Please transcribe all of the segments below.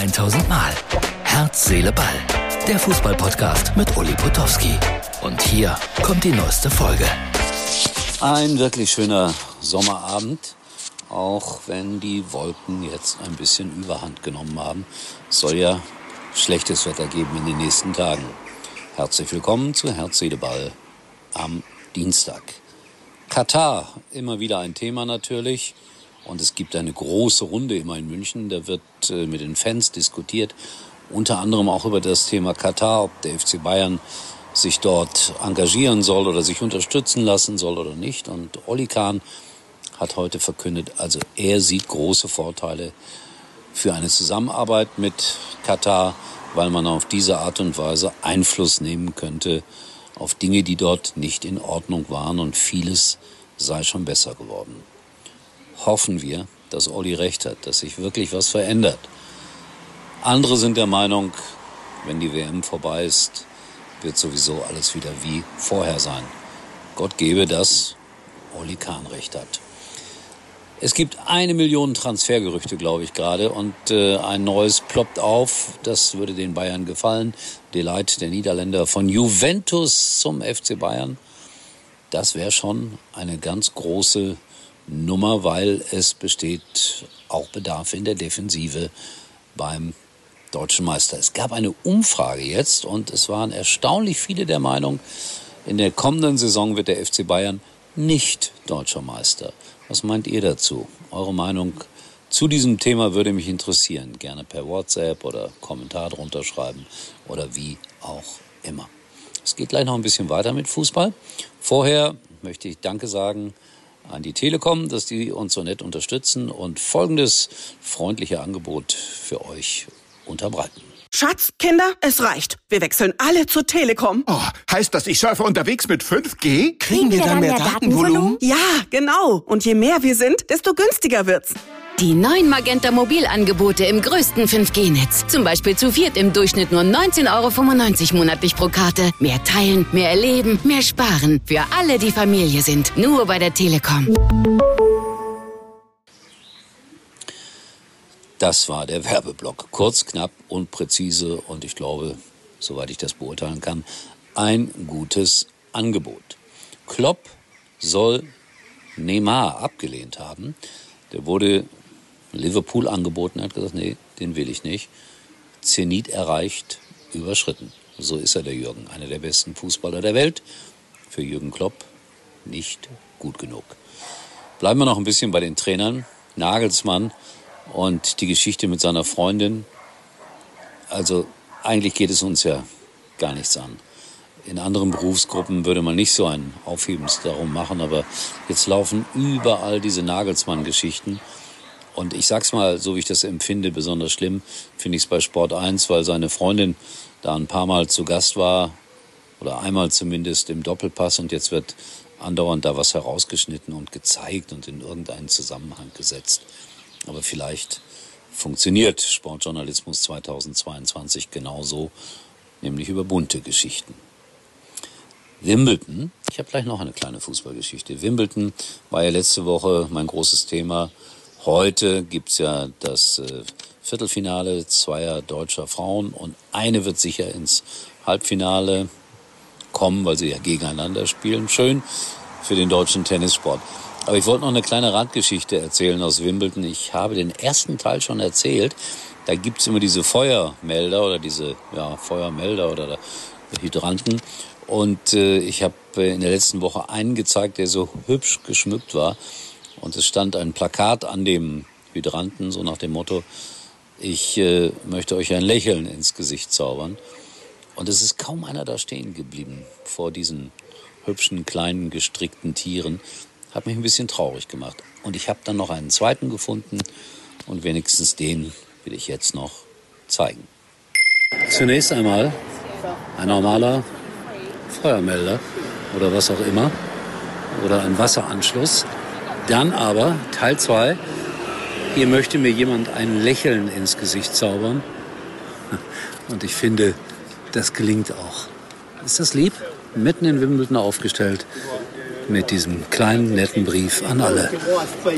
1000 Mal. Herz, Seele, Ball. Der Fußballpodcast mit Uli Potowski. Und hier kommt die neueste Folge. Ein wirklich schöner Sommerabend, auch wenn die Wolken jetzt ein bisschen Überhand genommen haben. Es soll ja schlechtes Wetter geben in den nächsten Tagen. Herzlich willkommen zu Herz, Seele, Ball am Dienstag. Katar, immer wieder ein Thema natürlich. Und es gibt eine große Runde immer in München. Da wird äh, mit den Fans diskutiert, unter anderem auch über das Thema Katar, ob der FC Bayern sich dort engagieren soll oder sich unterstützen lassen soll oder nicht. Und Olli Kahn hat heute verkündet, also er sieht große Vorteile für eine Zusammenarbeit mit Katar, weil man auf diese Art und Weise Einfluss nehmen könnte auf Dinge, die dort nicht in Ordnung waren und vieles sei schon besser geworden. Hoffen wir, dass Olli recht hat, dass sich wirklich was verändert. Andere sind der Meinung, wenn die WM vorbei ist, wird sowieso alles wieder wie vorher sein. Gott gebe, dass Olli Kahn recht hat. Es gibt eine Million Transfergerüchte, glaube ich, gerade. Und äh, ein neues ploppt auf. Das würde den Bayern gefallen. Delight, der Niederländer von Juventus zum FC Bayern. Das wäre schon eine ganz große Nummer, weil es besteht auch Bedarf in der Defensive beim deutschen Meister. Es gab eine Umfrage jetzt und es waren erstaunlich viele der Meinung, in der kommenden Saison wird der FC Bayern nicht deutscher Meister. Was meint ihr dazu? Eure Meinung zu diesem Thema würde mich interessieren. Gerne per WhatsApp oder Kommentar drunter schreiben oder wie auch immer. Es geht gleich noch ein bisschen weiter mit Fußball. Vorher möchte ich Danke sagen an die Telekom, dass die uns so nett unterstützen und folgendes freundliche Angebot für euch unterbreiten. Schatz, Kinder, es reicht. Wir wechseln alle zur Telekom. Oh, heißt das, ich surfe unterwegs mit 5G? Kriegen wir dann mehr Datenvolumen? Ja, genau. Und je mehr wir sind, desto günstiger wird's. Die neuen Magenta Mobilangebote im größten 5G-Netz. Zum Beispiel zu viert im Durchschnitt nur 19,95 Euro monatlich pro Karte. Mehr teilen, mehr erleben, mehr sparen. Für alle, die Familie sind. Nur bei der Telekom. Das war der Werbeblock. Kurz, knapp und präzise und ich glaube, soweit ich das beurteilen kann, ein gutes Angebot. Klopp soll Neymar abgelehnt haben. Der wurde Liverpool angeboten, hat gesagt, nee, den will ich nicht. Zenit erreicht, überschritten. So ist er, der Jürgen, einer der besten Fußballer der Welt. Für Jürgen Klopp nicht gut genug. Bleiben wir noch ein bisschen bei den Trainern. Nagelsmann und die Geschichte mit seiner Freundin. Also eigentlich geht es uns ja gar nichts an. In anderen Berufsgruppen würde man nicht so ein Aufhebens darum machen, aber jetzt laufen überall diese Nagelsmann-Geschichten. Und ich sag's mal, so wie ich das empfinde, besonders schlimm finde ich es bei Sport 1, weil seine Freundin da ein paar Mal zu Gast war, oder einmal zumindest im Doppelpass und jetzt wird andauernd da was herausgeschnitten und gezeigt und in irgendeinen Zusammenhang gesetzt. Aber vielleicht funktioniert Sportjournalismus 2022 genauso, nämlich über bunte Geschichten. Wimbledon, ich habe gleich noch eine kleine Fußballgeschichte. Wimbledon war ja letzte Woche mein großes Thema. Heute gibt's ja das äh, Viertelfinale zweier deutscher Frauen und eine wird sicher ins Halbfinale kommen, weil sie ja gegeneinander spielen. Schön für den deutschen Tennissport. Aber ich wollte noch eine kleine Randgeschichte erzählen aus Wimbledon. Ich habe den ersten Teil schon erzählt. Da gibt's immer diese Feuermelder oder diese ja, Feuermelder oder Hydranten. Und äh, ich habe äh, in der letzten Woche einen gezeigt, der so hübsch geschmückt war. Und es stand ein Plakat an dem Hydranten, so nach dem Motto, ich äh, möchte euch ein Lächeln ins Gesicht zaubern. Und es ist kaum einer da stehen geblieben vor diesen hübschen, kleinen, gestrickten Tieren. Hat mich ein bisschen traurig gemacht. Und ich habe dann noch einen zweiten gefunden und wenigstens den will ich jetzt noch zeigen. Zunächst einmal ein normaler Feuermelder oder was auch immer oder ein Wasseranschluss. Dann aber Teil 2. Hier möchte mir jemand ein Lächeln ins Gesicht zaubern. Und ich finde, das gelingt auch. Ist das lieb? Mitten in Wimbledon aufgestellt mit diesem kleinen netten Brief an alle.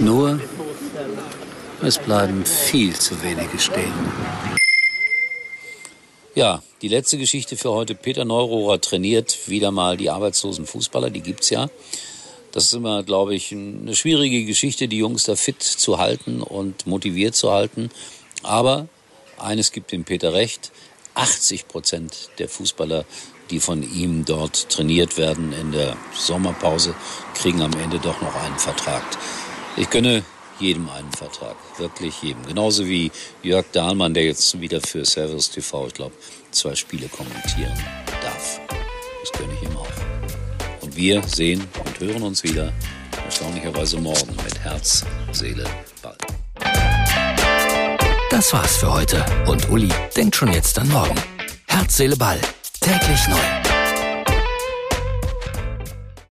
Nur, es bleiben viel zu wenige stehen. Ja, die letzte Geschichte für heute. Peter Neurohrer trainiert wieder mal die arbeitslosen Fußballer, die gibt's ja. Das ist immer, glaube ich, eine schwierige Geschichte, die Jungs da fit zu halten und motiviert zu halten. Aber eines gibt dem Peter recht. 80 Prozent der Fußballer, die von ihm dort trainiert werden in der Sommerpause, kriegen am Ende doch noch einen Vertrag. Ich gönne jedem einen Vertrag, wirklich jedem. Genauso wie Jörg Dahlmann, der jetzt wieder für Servus TV, ich glaube, zwei Spiele kommentieren darf. Das gönne ich ihm auch. Wir sehen und hören uns wieder, erstaunlicherweise morgen mit Herz, Seele, Ball. Das war's für heute und Uli denkt schon jetzt an morgen. Herz, Seele, Ball. Täglich neu.